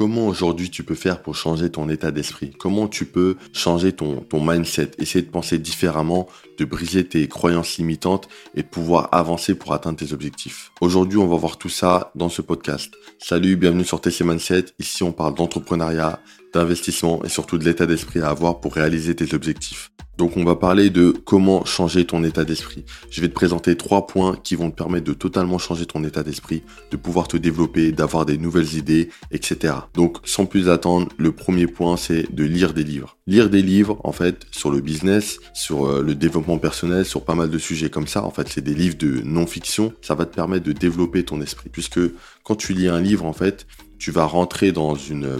comment aujourd'hui tu peux faire pour changer ton état d'esprit? Comment tu peux changer ton, mindset? Essayer de penser différemment, de briser tes croyances limitantes et pouvoir avancer pour atteindre tes objectifs. Aujourd'hui, on va voir tout ça dans ce podcast. Salut, bienvenue sur TC Mindset. Ici, on parle d'entrepreneuriat, d'investissement et surtout de l'état d'esprit à avoir pour réaliser tes objectifs. Donc on va parler de comment changer ton état d'esprit. Je vais te présenter trois points qui vont te permettre de totalement changer ton état d'esprit, de pouvoir te développer, d'avoir des nouvelles idées, etc. Donc sans plus attendre, le premier point c'est de lire des livres. Lire des livres en fait sur le business, sur euh, le développement personnel, sur pas mal de sujets comme ça. En fait c'est des livres de non-fiction. Ça va te permettre de développer ton esprit puisque quand tu lis un livre en fait, tu vas rentrer dans une,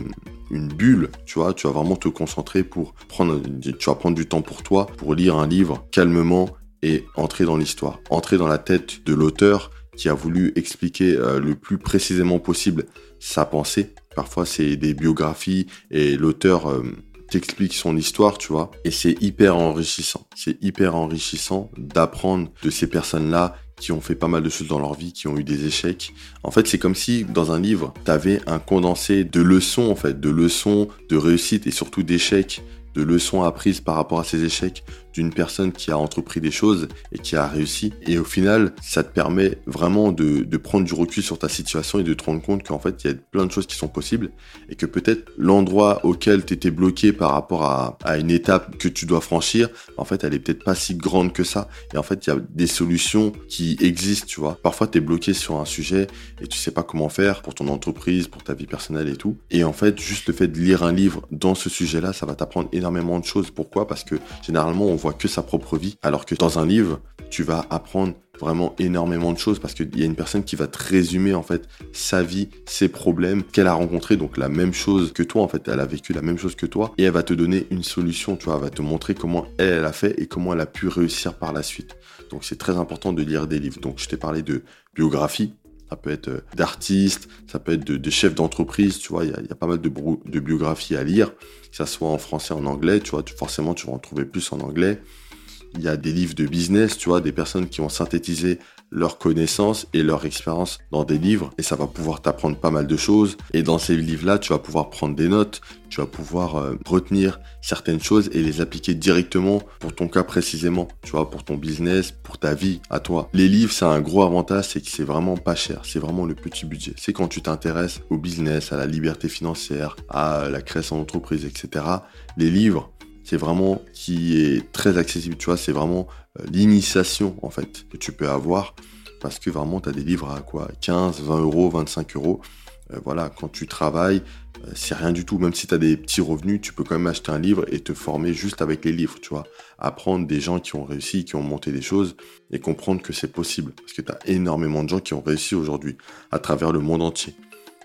une bulle, tu vois, tu vas vraiment te concentrer pour prendre, tu vas prendre du temps pour toi, pour lire un livre calmement et entrer dans l'histoire, entrer dans la tête de l'auteur qui a voulu expliquer euh, le plus précisément possible sa pensée. Parfois, c'est des biographies et l'auteur euh, t'explique son histoire, tu vois. Et c'est hyper enrichissant. C'est hyper enrichissant d'apprendre de ces personnes-là qui ont fait pas mal de choses dans leur vie, qui ont eu des échecs. En fait, c'est comme si dans un livre, tu avais un condensé de leçons, en fait, de leçons, de réussite et surtout d'échecs de leçons apprises par rapport à ces échecs d'une personne qui a entrepris des choses et qui a réussi. Et au final, ça te permet vraiment de, de prendre du recul sur ta situation et de te rendre compte qu'en fait, il y a plein de choses qui sont possibles et que peut-être l'endroit auquel tu étais bloqué par rapport à, à, une étape que tu dois franchir, en fait, elle est peut-être pas si grande que ça. Et en fait, il y a des solutions qui existent, tu vois. Parfois, tu es bloqué sur un sujet et tu sais pas comment faire pour ton entreprise, pour ta vie personnelle et tout. Et en fait, juste le fait de lire un livre dans ce sujet-là, ça va t'apprendre énormément de choses. Pourquoi? Parce que généralement, on voit que sa propre vie, alors que dans un livre, tu vas apprendre vraiment énormément de choses parce qu'il y a une personne qui va te résumer en fait sa vie, ses problèmes qu'elle a rencontrés, donc la même chose que toi en fait, elle a vécu la même chose que toi et elle va te donner une solution, tu vois, elle va te montrer comment elle, elle a fait et comment elle a pu réussir par la suite. Donc c'est très important de lire des livres. Donc je t'ai parlé de biographie, ça peut être euh, d'artistes, ça peut être de, chefs d'entreprise, tu vois, il y a, pas mal de, de, biographies à lire, que ça soit en français, en anglais, tu vois, forcément tu vas en trouver plus en anglais. Il y a des livres de business, tu vois, des personnes qui vont synthétiser leurs connaissances et leur expérience dans des livres et ça va pouvoir t'apprendre pas mal de choses. Et dans ces livres-là, tu vas pouvoir prendre des notes, tu vas pouvoir euh, retenir certaines choses et les appliquer directement pour ton cas précisément, tu vois, pour ton business, pour ta vie à toi. Les livres, c'est un gros avantage, c'est que c'est vraiment pas cher, c'est vraiment le petit budget. C'est quand tu t'intéresses au business, à la liberté financière, à la création d'entreprise, etc. Les livres, c'est vraiment qui est très accessible, tu vois, c'est vraiment euh, l'initiation en fait que tu peux avoir parce que vraiment tu as des livres à quoi 15, 20 euros, 25 euros. Euh, voilà, quand tu travailles, euh, c'est rien du tout. Même si tu as des petits revenus, tu peux quand même acheter un livre et te former juste avec les livres, tu vois. Apprendre des gens qui ont réussi, qui ont monté des choses et comprendre que c'est possible. Parce que tu as énormément de gens qui ont réussi aujourd'hui à travers le monde entier.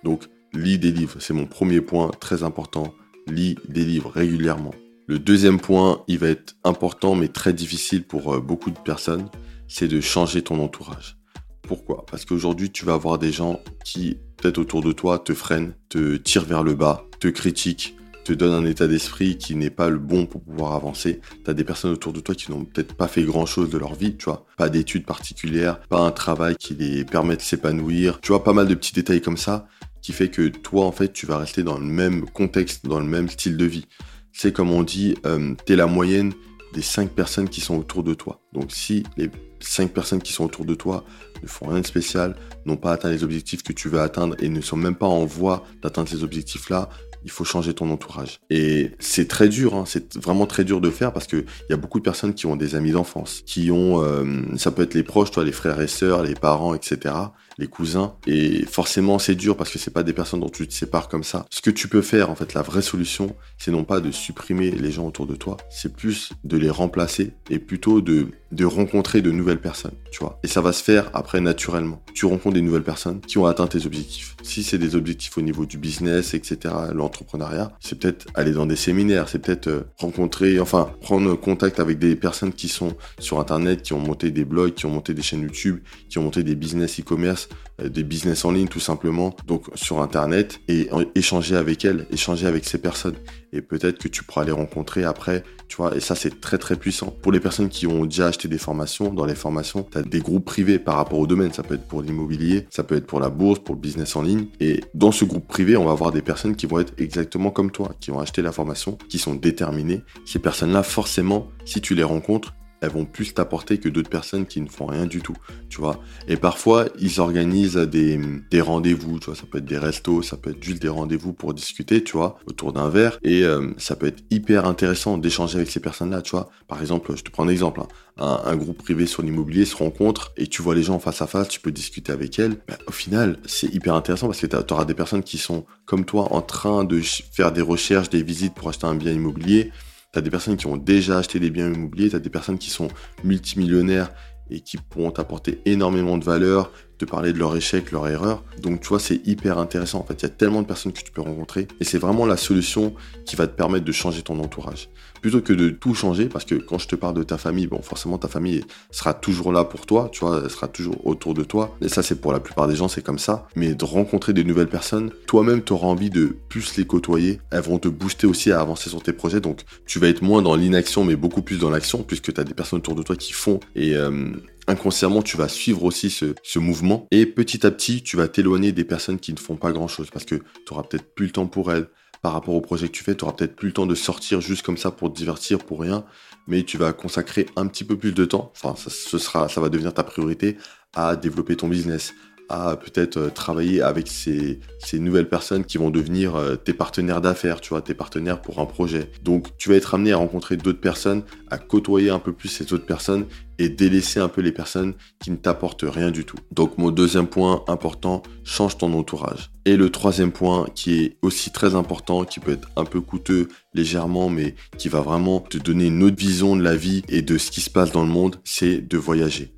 Donc, lis des livres, c'est mon premier point très important. Lis des livres régulièrement. Le deuxième point, il va être important mais très difficile pour euh, beaucoup de personnes, c'est de changer ton entourage. Pourquoi? Parce qu'aujourd'hui, tu vas avoir des gens qui, peut-être autour de toi, te freinent, te tirent vers le bas, te critiquent, te donnent un état d'esprit qui n'est pas le bon pour pouvoir avancer. Tu as des personnes autour de toi qui n'ont peut-être pas fait grand-chose de leur vie, tu vois. Pas d'études particulières, pas un travail qui les permet de s'épanouir. Tu vois, pas mal de petits détails comme ça qui fait que toi, en fait, tu vas rester dans le même contexte, dans le même style de vie c'est comme on dit, euh, tu la moyenne des cinq personnes qui sont autour de toi. Donc si les cinq personnes qui sont autour de toi ne font rien de spécial, n'ont pas atteint les objectifs que tu veux atteindre et ne sont même pas en voie d'atteindre ces objectifs-là, il faut changer ton entourage. Et c'est très dur, hein, c'est vraiment très dur de faire parce qu'il y a beaucoup de personnes qui ont des amis d'enfance, qui ont, euh, ça peut être les proches, toi, les frères et sœurs, les parents, etc les cousins. Et forcément, c'est dur parce que c'est pas des personnes dont tu te sépares comme ça. Ce que tu peux faire, en fait, la vraie solution, c'est non pas de supprimer les gens autour de toi, c'est plus de les remplacer et plutôt de, rencontrer de nouvelles personnes, tu vois. Et ça va se faire après naturellement. Tu rencontres des nouvelles personnes qui ont atteint tes objectifs. Si c'est des objectifs au niveau du business, etc., l'entrepreneuriat, c'est peut-être aller dans des séminaires, c'est peut-être euh, rencontrer, enfin, prendre contact avec des personnes qui sont sur Internet, qui ont monté des blogs, qui ont monté des chaînes YouTube, qui ont monté des business e-commerce euh, des business en ligne tout simplement, donc sur Internet, et échanger avec elles, échanger avec ces personnes. Et peut-être que tu pourras les rencontrer après, tu vois, et ça c'est très très puissant. Pour les personnes qui ont déjà acheté des formations, dans les formations, tu as des groupes privés par rapport au domaine, ça peut être pour l'immobilier, ça peut être pour la bourse, pour le business en ligne, et dans ce groupe privé, on va avoir des personnes qui vont être exactement comme toi, qui ont acheté la formation, qui sont déterminées. Ces personnes-là, forcément, si tu les rencontres, elles vont plus t'apporter que d'autres personnes qui ne font rien du tout, tu vois. Et parfois, ils organisent des, rendez-vous, tu vois, ça peut être des restos, ça peut être juste des rendez-vous pour discuter, tu vois, autour d'un verre. Et euh, ça peut être hyper intéressant d'échanger avec ces personnes-là, tu vois. Par exemple, je te prends un exemple, hein. un, groupe privé sur l'immobilier se rencontre et tu vois les gens face à face, tu peux discuter avec elles. Au final, c'est hyper intéressant parce que tu auras des personnes qui sont comme toi en train de faire des recherches, des visites pour acheter un bien immobilier tu des personnes qui ont déjà acheté des biens immobiliers, tu as des personnes qui sont multimillionnaires et qui pourront t'apporter énormément de valeur, te parler de leur échec, leur erreur. Donc tu vois, c'est hyper intéressant. En fait, il y a tellement de personnes que tu peux rencontrer et c'est vraiment la solution qui va te permettre de changer ton entourage. Plutôt que de tout changer, parce que quand je te parle de ta famille, bon, forcément ta famille sera toujours là pour toi, tu vois, elle sera toujours autour de toi. Et ça, c'est pour la plupart des gens, c'est comme ça. Mais de rencontrer des nouvelles personnes, toi-même, tu auras envie de plus les côtoyer. Elles vont te booster aussi à avancer sur tes projets. Donc tu vas être moins dans l'inaction, mais beaucoup plus dans l'action, puisque tu as des personnes autour de toi qui font et euh, inconsciemment, tu vas suivre aussi ce, mouvement et petit à petit, tu vas t'éloigner des personnes qui ne font pas grand chose parce que tu auras peut-être plus le temps pour elles. Par rapport au projet que tu fais, tu auras peut-être plus le temps de sortir juste comme ça pour te divertir pour rien, mais tu vas consacrer un petit peu plus de temps, enfin ce sera, ça va devenir ta priorité à développer ton business, à peut-être euh, travailler avec ces, nouvelles personnes qui vont devenir euh, tes partenaires d'affaires, tu vois, tes partenaires pour un projet. Donc tu vas être amené à rencontrer d'autres personnes, à côtoyer un peu plus ces autres personnes et délaisser un peu les personnes qui ne t'apportent rien du tout. Donc mon deuxième point important, change ton entourage. Et le troisième point qui est aussi très important, qui peut être un peu coûteux légèrement, mais qui va vraiment te donner une autre vision de la vie et de ce qui se passe dans le monde, c'est de voyager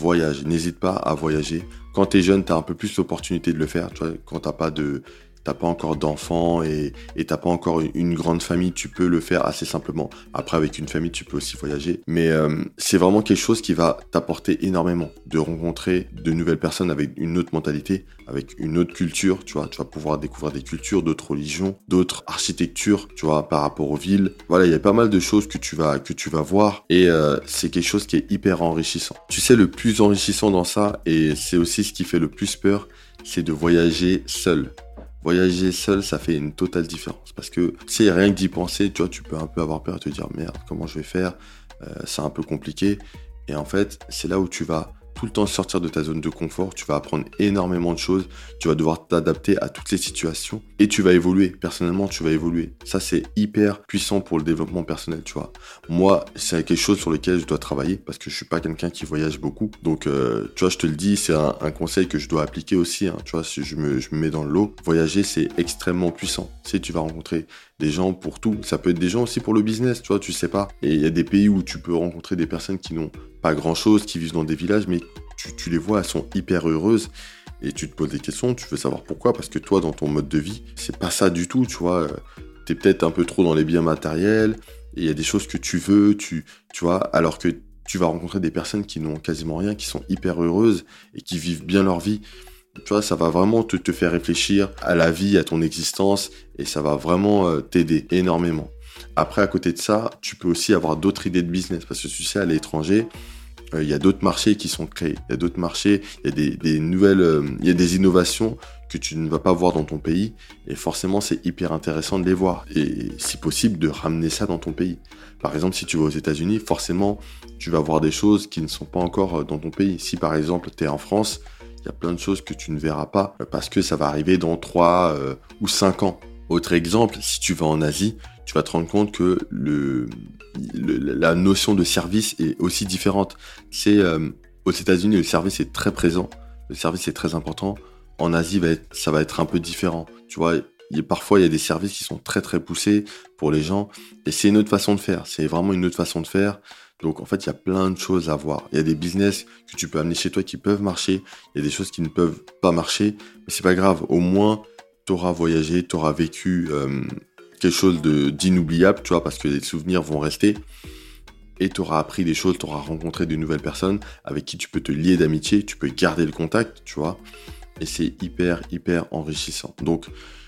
voyage. N'hésite pas à voyager. Quand tu es jeune, tu as un peu plus l'opportunité de le faire. Tu vois, quand tu pas de t'as pas encore d'enfants et t'as pas encore une grande famille, tu peux le faire assez simplement. Après, avec une famille, tu peux aussi voyager. Mais euh, c'est vraiment quelque chose qui va t'apporter énormément de rencontrer de nouvelles personnes avec une autre mentalité, avec une autre culture. Tu vois, tu vas pouvoir découvrir des cultures, d'autres religions, d'autres architectures, tu vois, par rapport aux villes. Voilà, il y a pas mal de choses que tu vas que tu vas voir et euh, c'est quelque chose qui est hyper enrichissant. Tu sais, le plus enrichissant dans ça et c'est aussi ce qui fait le plus peur, c'est de voyager seul voyager seul, ça fait une totale différence. Parce que si rien que d'y penser, tu vois, tu peux un peu avoir peur et te dire merde, comment je vais faire? Euh, C'est un peu compliqué. Et en fait, c'est là où tu vas tout le temps sortir de ta zone de confort, tu vas apprendre énormément de choses, tu vas devoir t'adapter à toutes les situations et tu vas évoluer. Personnellement, tu vas évoluer. Ça, c'est hyper puissant pour le développement personnel, tu vois. Moi, c'est quelque chose sur lequel je dois travailler parce que je suis pas quelqu'un qui voyage beaucoup. Donc, euh, tu vois, je te le dis, c'est un, conseil que je dois appliquer aussi. Hein. Tu vois, si je me, mets dans le lot, voyager, c'est extrêmement puissant. Si tu vas rencontrer des gens pour tout, ça peut être des gens aussi pour le business, tu vois, tu sais pas. Et il y a des pays où tu peux rencontrer des personnes qui n'ont pas grand chose, qui vivent dans des villages, mais tu, les vois, elles sont hyper heureuses. Et tu te poses des questions, tu veux savoir pourquoi, parce que toi, dans ton mode de vie, c'est pas ça du tout, tu vois. Tu es peut-être un peu trop dans les biens matériels, et il y a des choses que tu veux, tu, vois, alors que tu vas rencontrer des personnes qui n'ont quasiment rien, qui sont hyper heureuses et qui vivent bien leur vie. Tu vois, ça va vraiment te, te faire réfléchir à la vie, à ton existence, et ça va vraiment euh, t'aider énormément. Après, à côté de ça, tu peux aussi avoir d'autres idées de business parce que tu sais, à l'étranger, euh, il y a d'autres marchés qui sont créés. Il y a d'autres marchés, il y a des, nouvelles, euh, il y a des innovations que tu ne vas pas voir dans ton pays. Et forcément, c'est hyper intéressant de les voir. Et si possible, de ramener ça dans ton pays. Par exemple, si tu vas aux États-Unis, forcément, tu vas voir des choses qui ne sont pas encore euh, dans ton pays. Si par exemple, tu es en France, il y a plein de choses que tu ne verras pas parce que ça va arriver dans 3 ou 5 ans. Autre exemple, si tu vas en Asie, tu vas te rendre compte que la notion de service est aussi différente. C'est euh, aux États-Unis, le service est très présent, le service est très important. En Asie, ça va être un peu différent. Tu vois, parfois il y a des services qui sont très très poussés pour les gens, et c'est une autre façon de faire. C'est vraiment une autre façon de faire. Donc en fait, il y a plein de choses à voir. Il y a des business que tu peux amener chez toi qui peuvent marcher. Il y a des choses qui ne peuvent pas marcher, mais c'est pas grave. Au moins, tu auras voyagé, tu auras vécu euh, quelque chose d'inoubliable, tu vois, parce que les souvenirs vont rester. et tu auras appris des choses, tu auras rencontré de nouvelles personnes avec qui tu peux te lier d'amitié, tu peux garder le contact, tu vois. Et c'est hyper, hyper enrichissant. Donc,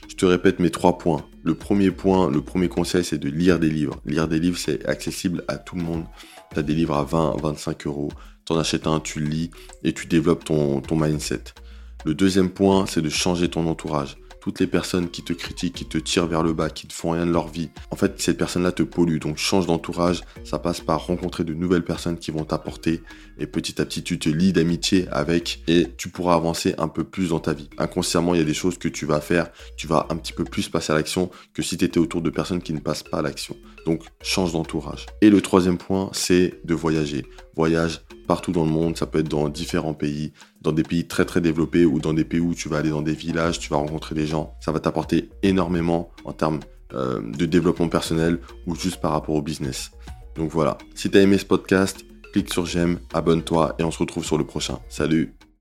je te répète mes trois points. Le premier point, le premier conseil, c'est de lire des livres. Lire des livres, c'est accessible à tout le monde. Tu as des livres à 20, 25 euros. Tu en achètes un, tu lis et tu développes ton mindset. Le deuxième point, c'est de changer ton entourage toutes les personnes qui te critiquent, qui te tirent vers le bas, qui ne font rien de leur vie, en fait, cette personne-là te pollue. Donc, change d'entourage. Ça passe par rencontrer de nouvelles personnes qui vont t'apporter. Et petit à petit, tu te lis d'amitié avec et tu pourras avancer un peu plus dans ta vie. Inconsciemment, il y a des choses que tu vas faire. Tu vas un petit peu plus passer à l'action que si tu étais autour de personnes qui ne passent pas à l'action. Donc, change d'entourage. Et le troisième point, c'est de voyager. Voyage partout dans le monde, ça peut être dans différents pays, dans des pays très très développés ou dans des pays où tu vas aller dans des villages, tu vas rencontrer des gens. Ça va t'apporter énormément en termes euh, de développement personnel ou juste par rapport au business. Donc voilà, si tu as aimé ce podcast, clique sur j'aime, abonne-toi et on se retrouve sur le prochain. Salut